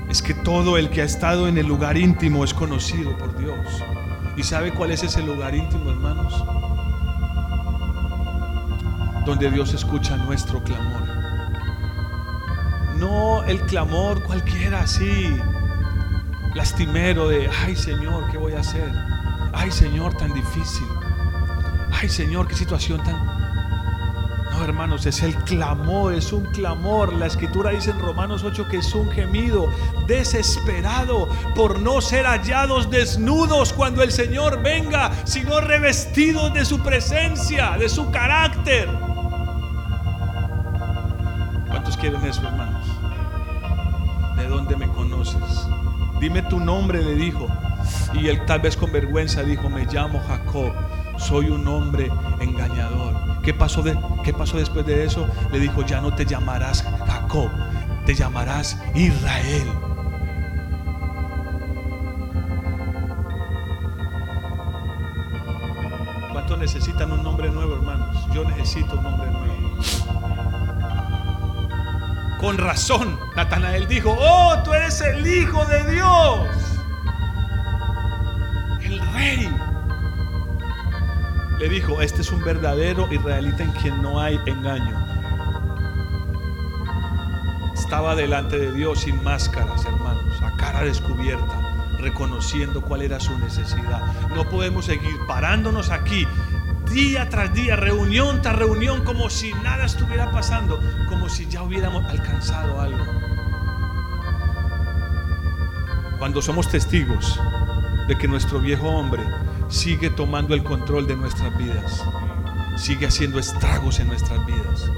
Es que todo el que ha estado en el lugar íntimo es conocido por Dios. ¿Y sabe cuál es ese lugar íntimo, hermanos? Donde Dios escucha nuestro clamor. No el clamor cualquiera así, lastimero de, ay Señor, ¿qué voy a hacer? Ay Señor, tan difícil. Ay Señor, qué situación tan... No, hermanos, es el clamor, es un clamor. La escritura dice en Romanos 8 que es un gemido desesperado por no ser hallados desnudos cuando el Señor venga, sino revestidos de su presencia, de su carácter. ¿Cuántos quieren eso, hermanos? ¿De dónde me conoces? Dime tu nombre, le dijo. Y él tal vez con vergüenza dijo, me llamo Jacob, soy un hombre engañador. ¿Qué pasó, de, ¿Qué pasó después de eso? Le dijo, ya no te llamarás Jacob, te llamarás Israel. ¿Cuántos necesitan un nombre nuevo, hermanos? Yo necesito un nombre nuevo. Con razón, Natanael dijo, oh, tú eres el Hijo de Dios, Le dijo, este es un verdadero israelita en quien no hay engaño. Estaba delante de Dios sin máscaras, hermanos, a cara descubierta, reconociendo cuál era su necesidad. No podemos seguir parándonos aquí día tras día, reunión tras reunión, como si nada estuviera pasando, como si ya hubiéramos alcanzado algo. Cuando somos testigos de que nuestro viejo hombre sigue tomando el control de nuestras vidas, sigue haciendo estragos en nuestras vidas.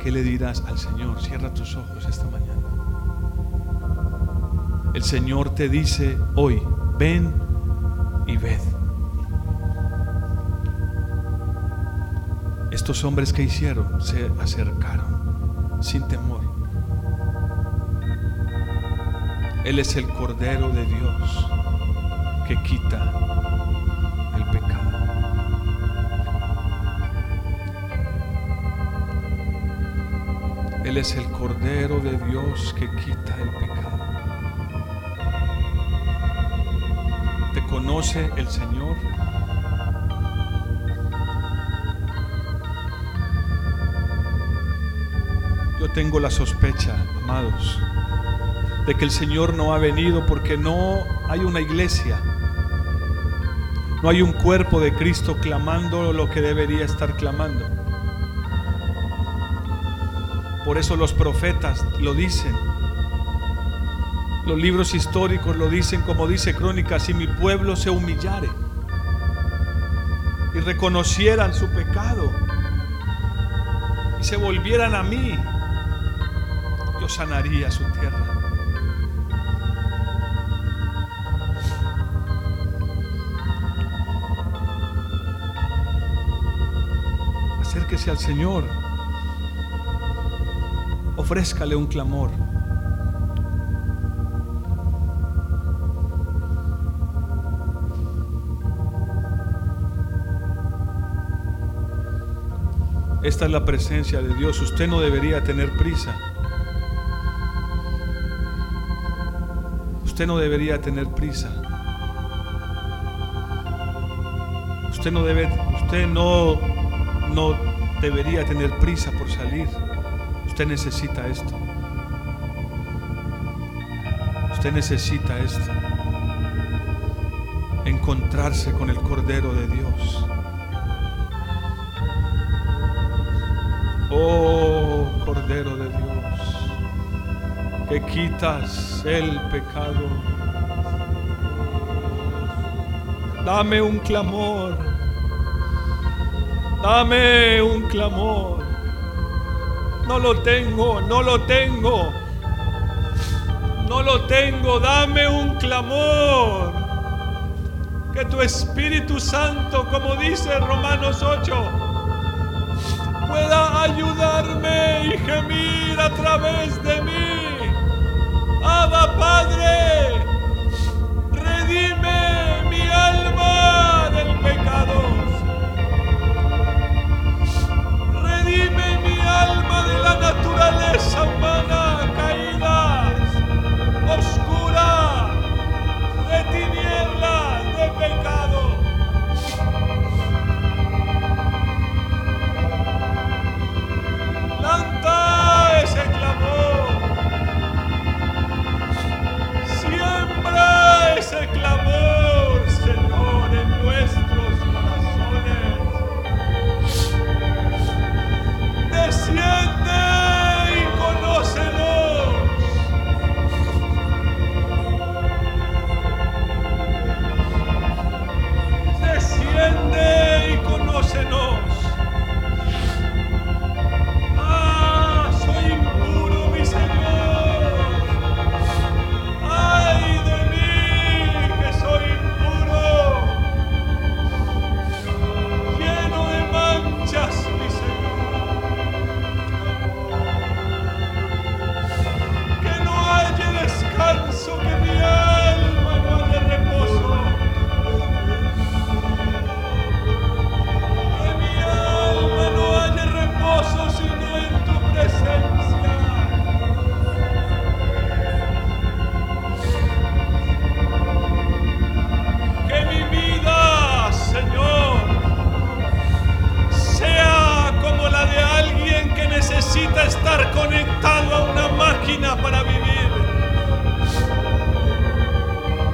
¿Qué le dirás al Señor? Cierra tus ojos esta mañana. El Señor te dice hoy, ven y ved. Estos hombres que hicieron se acercaron sin temor. Él es el Cordero de Dios que quita el pecado. Él es el Cordero de Dios que quita el pecado. ¿Te conoce el Señor? Yo tengo la sospecha, amados, de que el Señor no ha venido porque no hay una iglesia, no hay un cuerpo de Cristo clamando lo que debería estar clamando. Por eso los profetas lo dicen. Los libros históricos lo dicen como dice Crónicas, si mi pueblo se humillare y reconocieran su pecado y se volvieran a mí, yo sanaría su tierra. hacia el Señor, ofrézcale un clamor. Esta es la presencia de Dios. Usted no debería tener prisa. Usted no debería tener prisa. Usted no debe, usted no, no debería tener prisa por salir. Usted necesita esto. Usted necesita esto. Encontrarse con el Cordero de Dios. Oh Cordero de Dios, que quitas el pecado. Dame un clamor. Dame un clamor. No lo tengo, no lo tengo. No lo tengo, dame un clamor. Que tu Espíritu Santo, como dice Romanos 8, pueda ayudarme y gemir a través de mí. Abba Padre, redime mi alma del pecado. De la naturaleza humana caída, para vivir.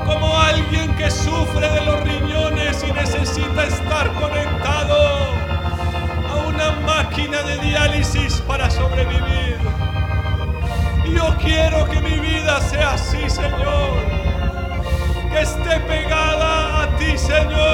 Como alguien que sufre de los riñones y necesita estar conectado a una máquina de diálisis para sobrevivir. Yo quiero que mi vida sea así, Señor. Que esté pegada a ti, Señor.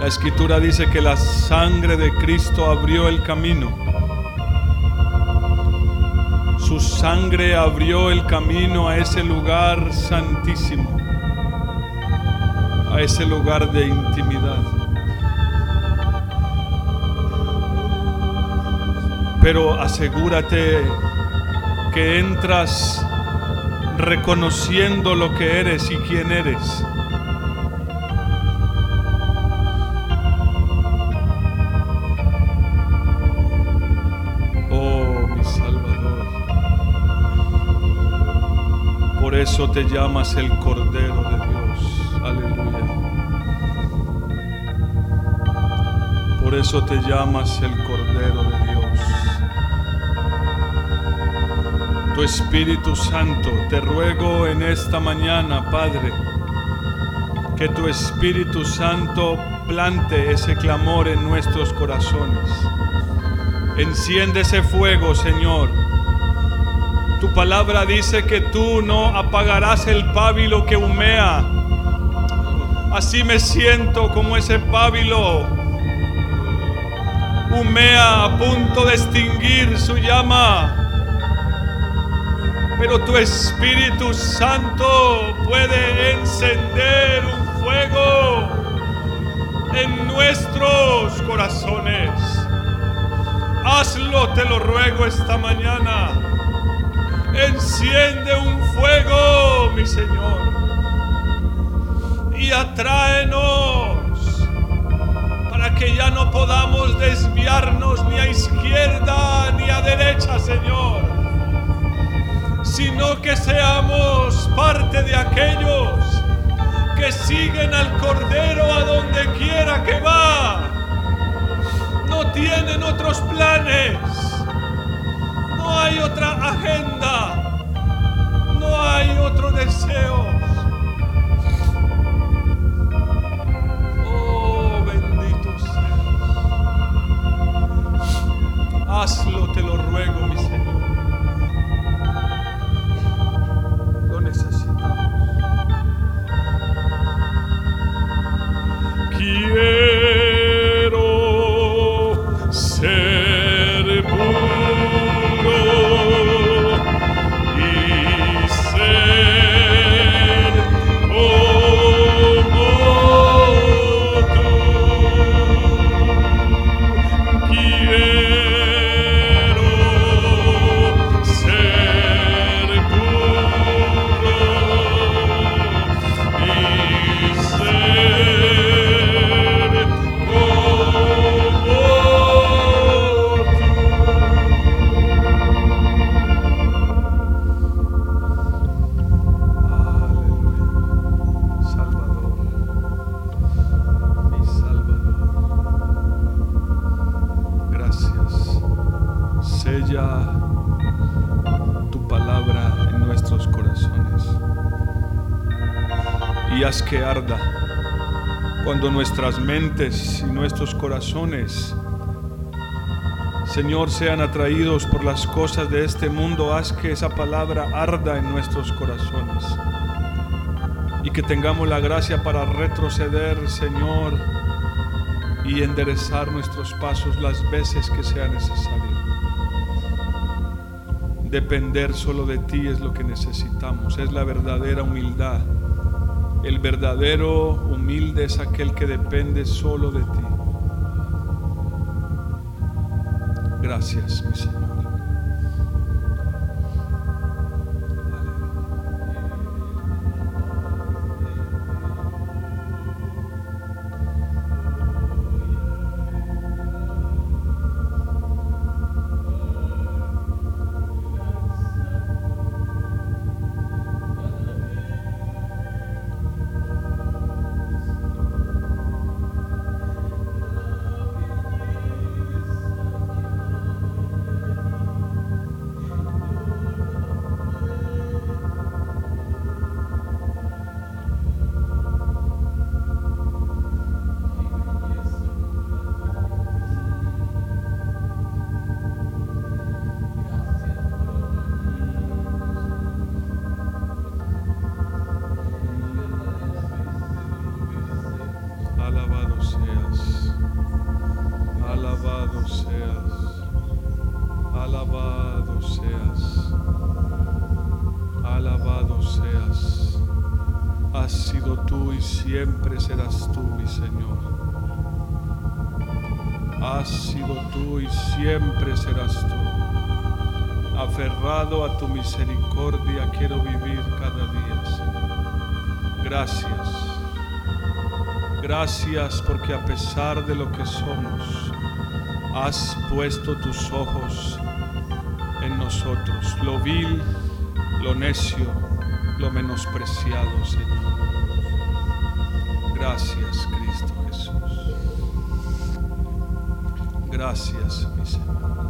La escritura dice que la sangre de Cristo abrió el camino su sangre abrió el camino a ese lugar santísimo, a ese lugar de intimidad. Pero asegúrate que entras reconociendo lo que eres y quién eres. Te llamas el Cordero de Dios. Aleluya. Por eso te llamas el Cordero de Dios. Tu Espíritu Santo, te ruego en esta mañana, Padre, que tu Espíritu Santo plante ese clamor en nuestros corazones. Enciende ese fuego, Señor tu palabra dice que tú no apagarás el pábilo que humea. Así me siento como ese pábilo. Humea a punto de extinguir su llama. Pero tu Espíritu Santo puede encender un fuego en nuestros corazones. Hazlo, te lo ruego esta mañana. Enciende un fuego, mi Señor, y atráenos podamos desviarnos ni a izquierda ni a derecha, Señor, sino que seamos parte de aquellos que siguen al Cordero a donde quiera que va. No tienen otros planes, no hay otra agenda, no hay otro deseo. Oh, bendito seas. Hazlo, te lo ruego, mi nuestras mentes y nuestros corazones, Señor, sean atraídos por las cosas de este mundo. Haz que esa palabra arda en nuestros corazones y que tengamos la gracia para retroceder, Señor, y enderezar nuestros pasos las veces que sea necesario. Depender solo de ti es lo que necesitamos, es la verdadera humildad. El verdadero humilde es aquel que depende solo de ti. Gracias, mi Señor. Gracias porque a pesar de lo que somos, has puesto tus ojos en nosotros, lo vil, lo necio, lo menospreciado, Señor. Gracias, Cristo Jesús. Gracias, mi Señor.